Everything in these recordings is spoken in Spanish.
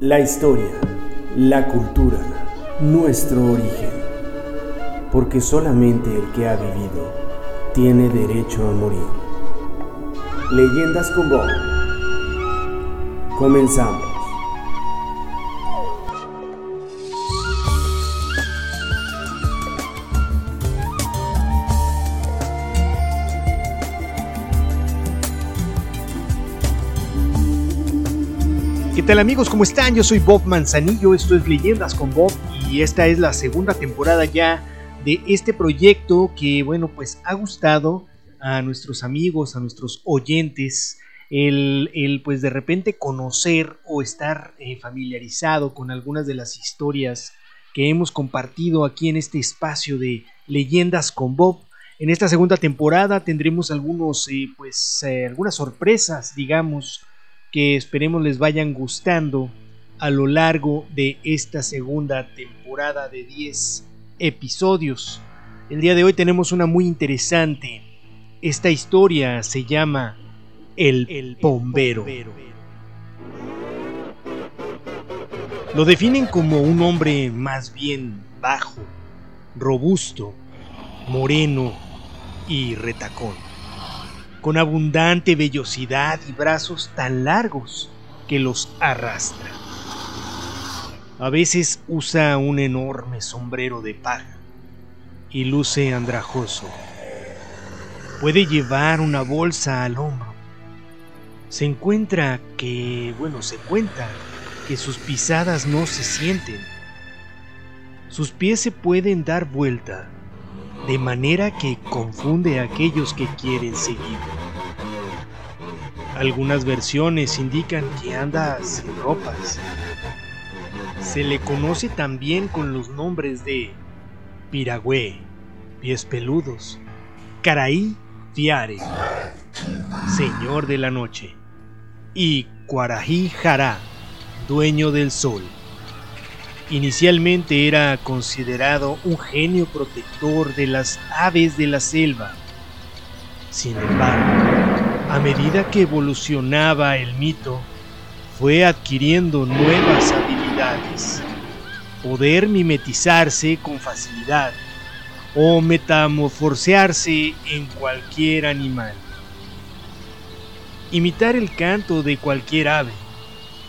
La historia, la cultura, nuestro origen. Porque solamente el que ha vivido tiene derecho a morir. Leyendas con Bob. Comenzamos. Tal amigos? ¿Cómo están? Yo soy Bob Manzanillo, esto es Leyendas con Bob y esta es la segunda temporada ya de este proyecto que, bueno, pues ha gustado a nuestros amigos, a nuestros oyentes, el, pues de repente conocer o estar eh, familiarizado con algunas de las historias que hemos compartido aquí en este espacio de Leyendas con Bob. En esta segunda temporada tendremos algunos, eh, pues, eh, algunas sorpresas, digamos, que esperemos les vayan gustando a lo largo de esta segunda temporada de 10 episodios. El día de hoy tenemos una muy interesante. Esta historia se llama El, el Bombero. Lo definen como un hombre más bien bajo, robusto, moreno y retacón con abundante vellosidad y brazos tan largos que los arrastra. A veces usa un enorme sombrero de paja y luce andrajoso. Puede llevar una bolsa al hombro. Se encuentra que, bueno, se cuenta que sus pisadas no se sienten. Sus pies se pueden dar vuelta de manera que confunde a aquellos que quieren seguir. Algunas versiones indican que anda sin ropas. Se le conoce también con los nombres de Piragüe, Pies Peludos, Caraí Fiare, Señor de la Noche, y Cuarají Jará, Dueño del Sol. Inicialmente era considerado un genio protector de las aves de la selva. Sin embargo, a medida que evolucionaba el mito, fue adquiriendo nuevas habilidades. Poder mimetizarse con facilidad o metamorfosearse en cualquier animal. Imitar el canto de cualquier ave,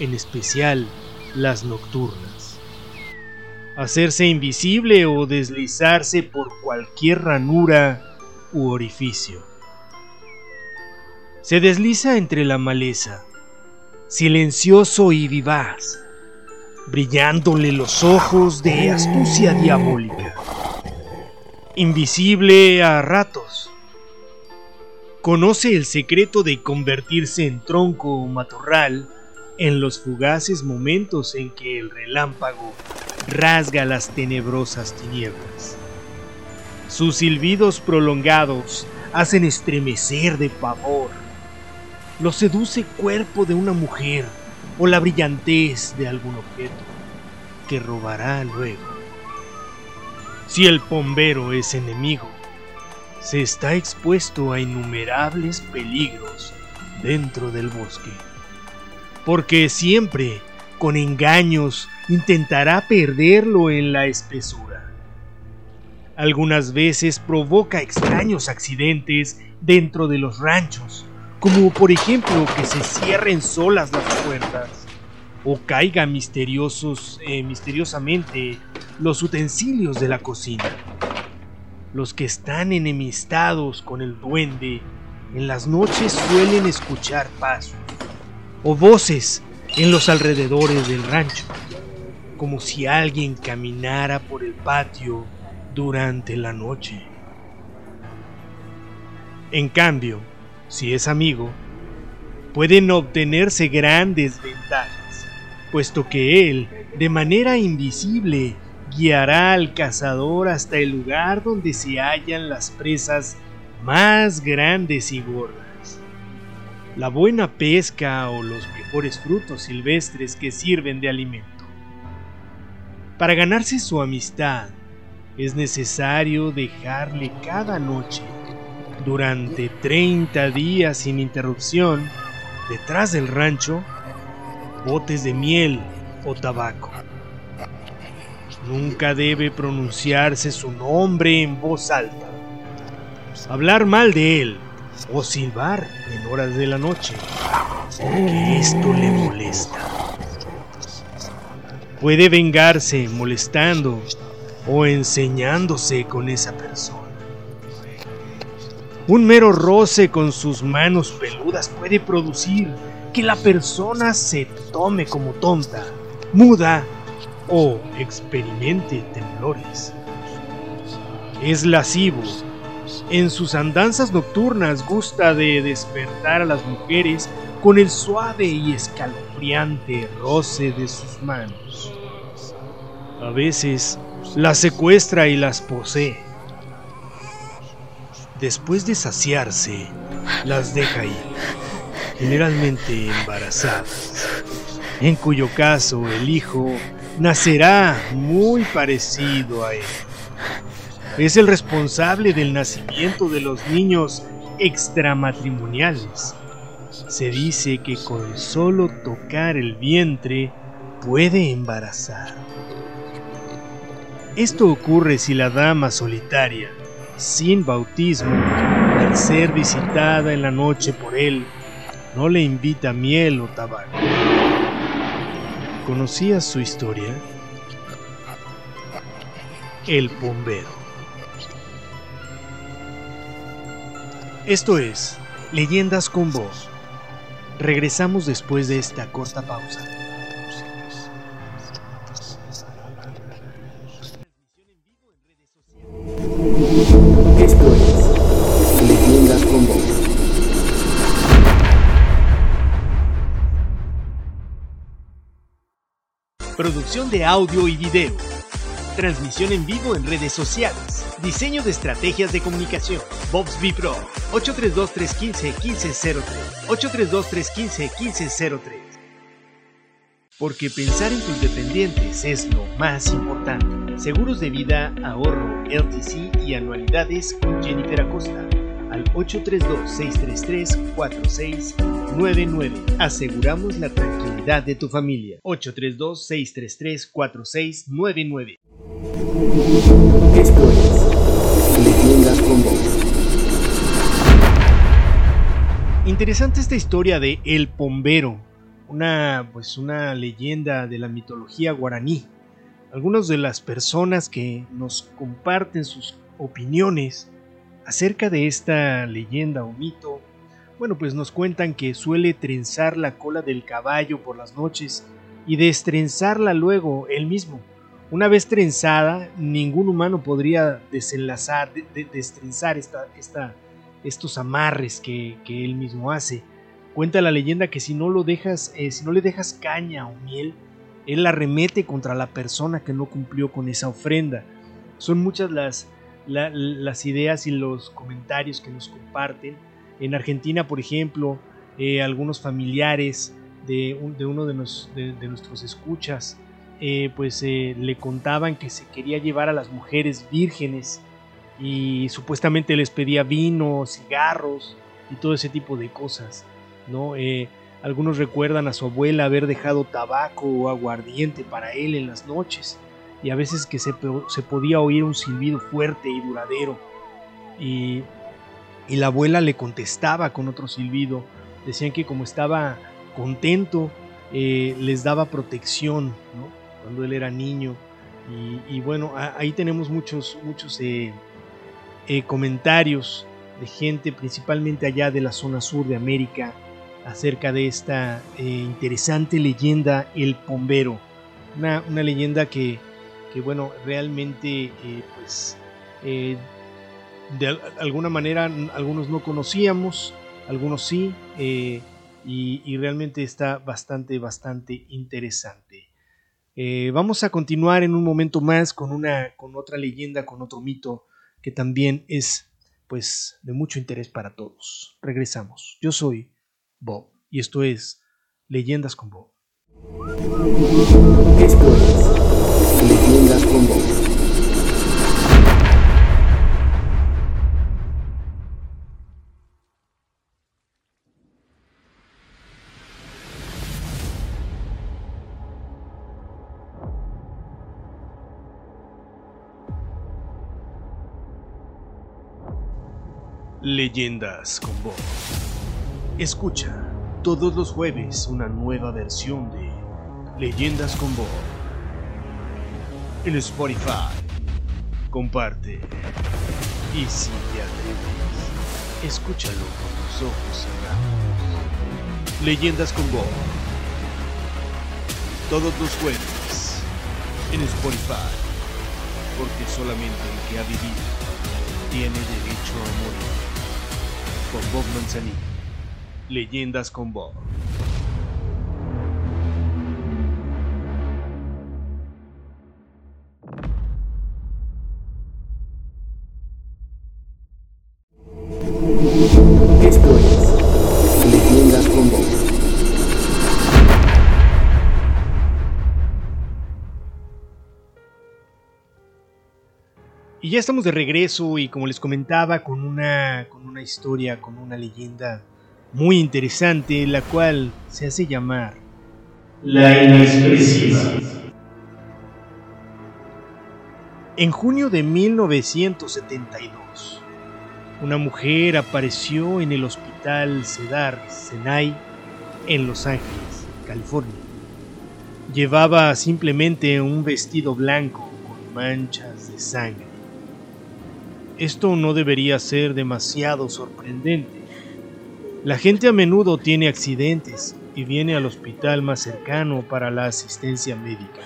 en especial las nocturnas hacerse invisible o deslizarse por cualquier ranura u orificio. Se desliza entre la maleza, silencioso y vivaz, brillándole los ojos de astucia diabólica. Invisible a ratos. Conoce el secreto de convertirse en tronco o matorral en los fugaces momentos en que el relámpago rasga las tenebrosas tinieblas. Sus silbidos prolongados hacen estremecer de pavor. Lo seduce cuerpo de una mujer o la brillantez de algún objeto que robará luego. Si el pombero es enemigo, se está expuesto a innumerables peligros dentro del bosque, porque siempre con engaños intentará perderlo en la espesura. Algunas veces provoca extraños accidentes dentro de los ranchos, como por ejemplo que se cierren solas las puertas o caiga misteriosos, eh, misteriosamente los utensilios de la cocina. Los que están enemistados con el duende en las noches suelen escuchar pasos o voces en los alrededores del rancho como si alguien caminara por el patio durante la noche. En cambio, si es amigo, pueden obtenerse grandes ventajas, puesto que él, de manera invisible, guiará al cazador hasta el lugar donde se hallan las presas más grandes y gordas. La buena pesca o los mejores frutos silvestres que sirven de alimento. Para ganarse su amistad es necesario dejarle cada noche, durante 30 días sin interrupción, detrás del rancho, botes de miel o tabaco. Nunca debe pronunciarse su nombre en voz alta. Hablar mal de él o silbar en horas de la noche, porque esto le molesta. Puede vengarse molestando o enseñándose con esa persona. Un mero roce con sus manos peludas puede producir que la persona se tome como tonta, muda o experimente temblores. Es lascivo. En sus andanzas nocturnas gusta de despertar a las mujeres con el suave y escalofriante roce de sus manos. A veces las secuestra y las posee. Después de saciarse, las deja ir, generalmente embarazadas, en cuyo caso el hijo nacerá muy parecido a él. Es el responsable del nacimiento de los niños extramatrimoniales. Se dice que con solo tocar el vientre puede embarazar. Esto ocurre si la dama solitaria, sin bautismo, al ser visitada en la noche por él, no le invita miel o tabaco. ¿Conocías su historia? El bombero. Esto es Leyendas con Voz. Regresamos después de esta corta pausa. Producción de audio y video. Transmisión en vivo en redes sociales. Diseño de estrategias de comunicación. Bobs B Pro. 832-315-1503. 832-315-1503. Porque pensar en tus dependientes es lo más importante. Seguros de vida, ahorro, LTC y anualidades con Jennifer Acosta. Al 832-633-4699. Aseguramos la tranquilidad de tu familia. 832-633-4699. Esto es Leyendas con Voz. Interesante esta historia de El Pombero, una pues una leyenda de la mitología guaraní. Algunas de las personas que nos comparten sus opiniones acerca de esta leyenda o mito, bueno, pues nos cuentan que suele trenzar la cola del caballo por las noches y destrenzarla luego él mismo. Una vez trenzada, ningún humano podría desenlazar, de- de- destrenzar esta, esta, estos amarres que, él mismo hace. Cuenta la leyenda que si no lo dejas, eh, si no le dejas caña o miel, él la remete contra la persona que no cumplió con esa ofrenda. Son muchas las, la- las ideas y los comentarios que nos comparten. En Argentina, por ejemplo, eh, algunos familiares de, un- de uno de, nuestros escuchas, eh, pues eh, le contaban que se quería llevar a las mujeres vírgenes y supuestamente les pedía vino, cigarros y todo ese tipo de cosas, ¿no? Algunos recuerdan a su abuela haber dejado tabaco o aguardiente para él en las noches y a veces que se, se podía oír un silbido fuerte y duradero y, y la abuela le contestaba con otro silbido. Decían que como estaba contento, eh, les daba protección, ¿no? Cuando él era niño. Y, bueno, ahí tenemos muchos, muchos eh, eh, comentarios de gente, principalmente allá de la zona sur de América, acerca de esta interesante leyenda, el Pombero. Una, una leyenda que, que, bueno, realmente, pues, de al- alguna manera algunos no conocíamos, algunos sí, eh, y, realmente está bastante, bastante interesante. Eh, vamos a continuar en un momento más con, una, con otra leyenda, con otro mito que también es pues de mucho interés para todos. Regresamos. Yo soy Bob y esto es Leyendas con Bob. Esto es Leyendas con Voz. Leyendas con Bob. Escucha todos los jueves una nueva versión de Leyendas con Bob. En Spotify. Comparte. Y si te atreves, escúchalo con los ojos cerrados. Leyendas con Bob. Todos los jueves. En Spotify. Porque solamente el que ha vivido tiene derecho a morir con Bob Manzanillo. Leyendas con Bob. Ya estamos de regreso y como les comentaba, con una, con una historia, con una leyenda muy interesante, la cual se hace llamar La inexpresiva. En junio de 1972, una mujer apareció en el hospital Cedar Sinai en Los Ángeles, California. Llevaba simplemente un vestido blanco con manchas de sangre. Esto no debería ser demasiado sorprendente. La gente a menudo tiene accidentes y viene al hospital más cercano para la asistencia médica.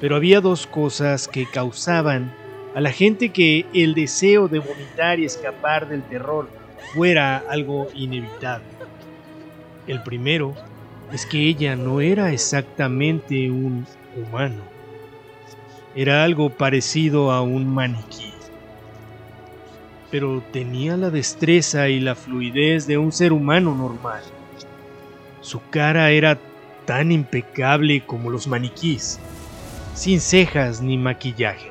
Pero había dos cosas que causaban a la gente que el deseo de vomitar y escapar del terror fuera algo inevitable. El primero es que ella no era exactamente un humano. Era algo parecido a un maniquí. Pero tenía la destreza y la fluidez de un ser humano normal. Su cara era tan impecable como los maniquís, sin cejas ni maquillaje.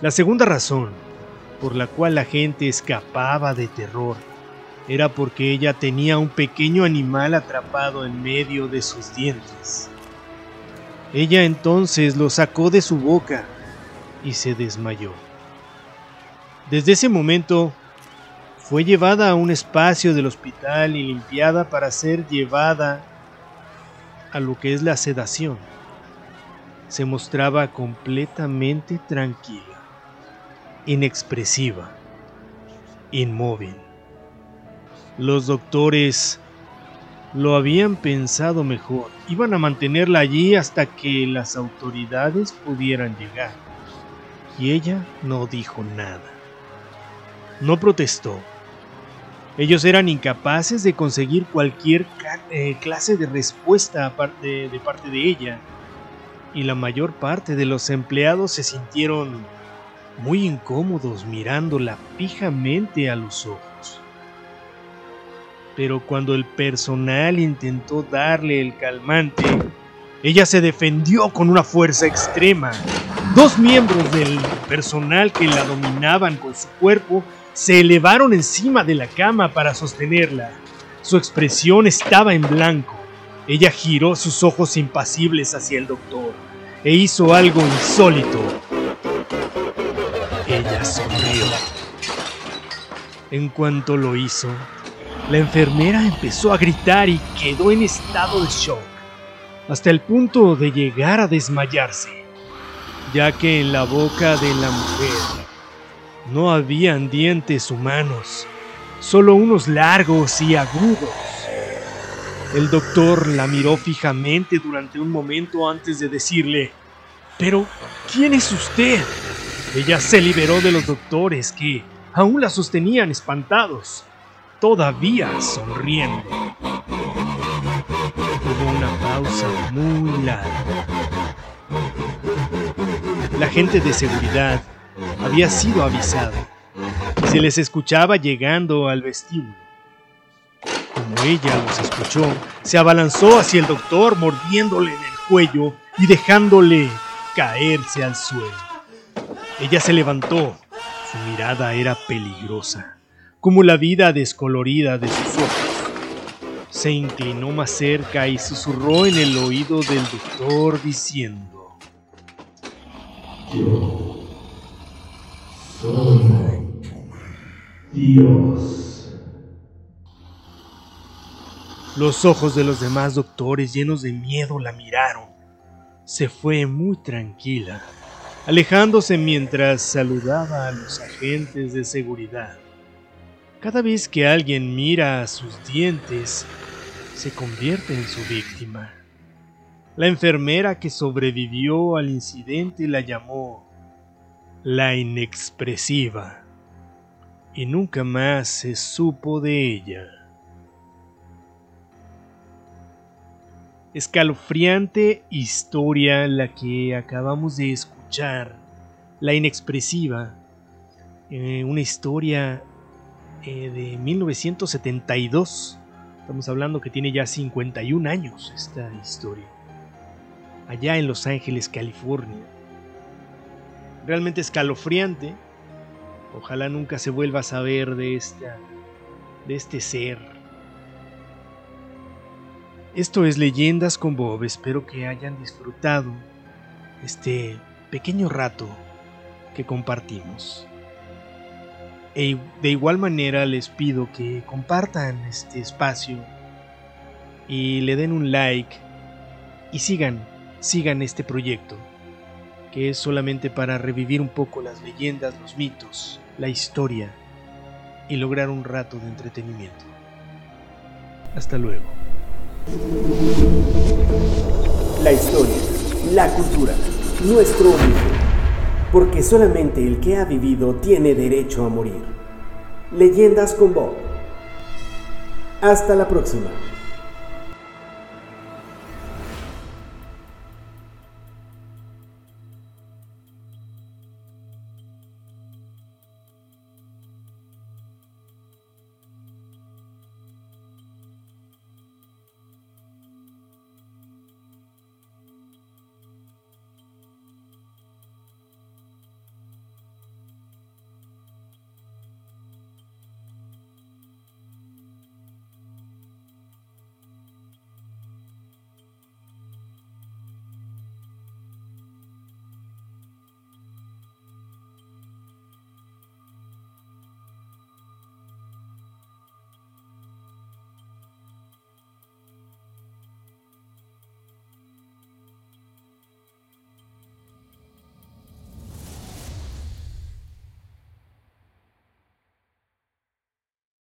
La segunda razón por la cual la gente escapaba de terror era porque ella tenía un pequeño animal atrapado en medio de sus dientes. Ella entonces lo sacó de su boca y se desmayó. Desde ese momento fue llevada a un espacio del hospital y limpiada para ser llevada a lo que es la sedación. Se mostraba completamente tranquila, inexpresiva, inmóvil. Los doctores lo habían pensado mejor. Iban a mantenerla allí hasta que las autoridades pudieran llegar. Y ella no dijo nada. No protestó. Ellos eran incapaces de conseguir cualquier eh, clase de respuesta de parte de ella. Y la mayor parte de los empleados se sintieron muy incómodos mirándola fijamente a los ojos pero cuando el personal intentó darle el calmante, ella se defendió con una fuerza extrema. Dos miembros del personal que la dominaban con su cuerpo se elevaron encima de la cama para sostenerla. Su expresión estaba en blanco. Ella giró sus ojos impasibles hacia el doctor e hizo algo insólito. Ella sonrió. En cuanto lo hizo, la enfermera empezó a gritar y quedó en estado de shock, hasta el punto de llegar a desmayarse, ya que en la boca de la mujer no habían dientes humanos, solo unos largos y agudos. El doctor la miró fijamente durante un momento antes de decirle, pero, ¿quién es usted? Ella se liberó de los doctores que aún la sostenían espantados todavía sonriendo. Hubo una pausa muy larga. La gente de seguridad había sido avisada. Se les escuchaba llegando al vestíbulo. Como ella los escuchó, se abalanzó hacia el doctor mordiéndole en el cuello y dejándole caerse al suelo. Ella se levantó. Su mirada era peligrosa como la vida descolorida de sus ojos. Se inclinó más cerca y susurró en el oído del doctor diciendo, Yo Soy Dios. Los ojos de los demás doctores llenos de miedo la miraron. Se fue muy tranquila, alejándose mientras saludaba a los agentes de seguridad. Cada vez que alguien mira a sus dientes, se convierte en su víctima. La enfermera que sobrevivió al incidente la llamó la inexpresiva y nunca más se supo de ella. Escalofriante historia la que acabamos de escuchar, la inexpresiva, eh, una historia eh, de 1972. Estamos hablando que tiene ya 51 años esta historia. Allá en Los Ángeles, California. Realmente escalofriante. Ojalá nunca se vuelva a saber de esta de este ser. Esto es Leyendas con Bob. Espero que hayan disfrutado este pequeño rato que compartimos. E de igual manera les pido que compartan este espacio y le den un like y sigan, sigan este proyecto, que es solamente para revivir un poco las leyendas, los mitos, la historia y lograr un rato de entretenimiento. Hasta luego. La historia, la cultura, nuestro origen porque solamente el que ha vivido tiene derecho a morir. Leyendas con Bob. Hasta la próxima.